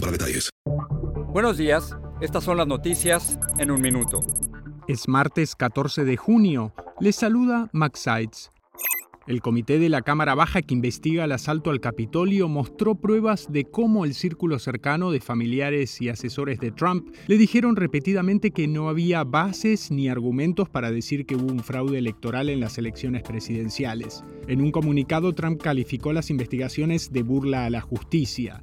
para detalles. Buenos días, estas son las noticias en un minuto. Es martes 14 de junio. Les saluda Max Sides. El comité de la Cámara Baja que investiga el asalto al Capitolio mostró pruebas de cómo el círculo cercano de familiares y asesores de Trump le dijeron repetidamente que no había bases ni argumentos para decir que hubo un fraude electoral en las elecciones presidenciales. En un comunicado, Trump calificó las investigaciones de burla a la justicia.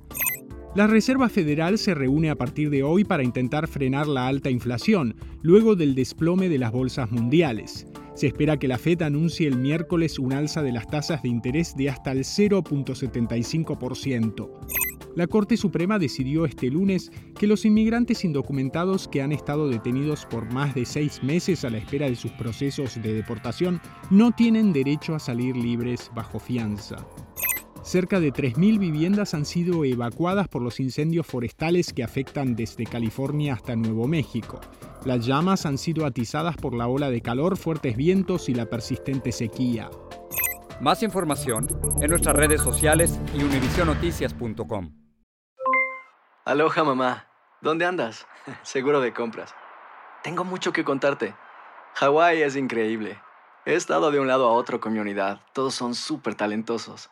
La Reserva Federal se reúne a partir de hoy para intentar frenar la alta inflación, luego del desplome de las bolsas mundiales. Se espera que la Fed anuncie el miércoles un alza de las tasas de interés de hasta el 0.75%. La Corte Suprema decidió este lunes que los inmigrantes indocumentados que han estado detenidos por más de seis meses a la espera de sus procesos de deportación no tienen derecho a salir libres bajo fianza. Cerca de 3.000 viviendas han sido evacuadas por los incendios forestales que afectan desde California hasta Nuevo México. Las llamas han sido atizadas por la ola de calor, fuertes vientos y la persistente sequía. Más información en nuestras redes sociales y univisionoticias.com. Aloha mamá, ¿dónde andas? Seguro de compras. Tengo mucho que contarte. Hawái es increíble. He estado de un lado a otro con mi unidad. Todos son súper talentosos.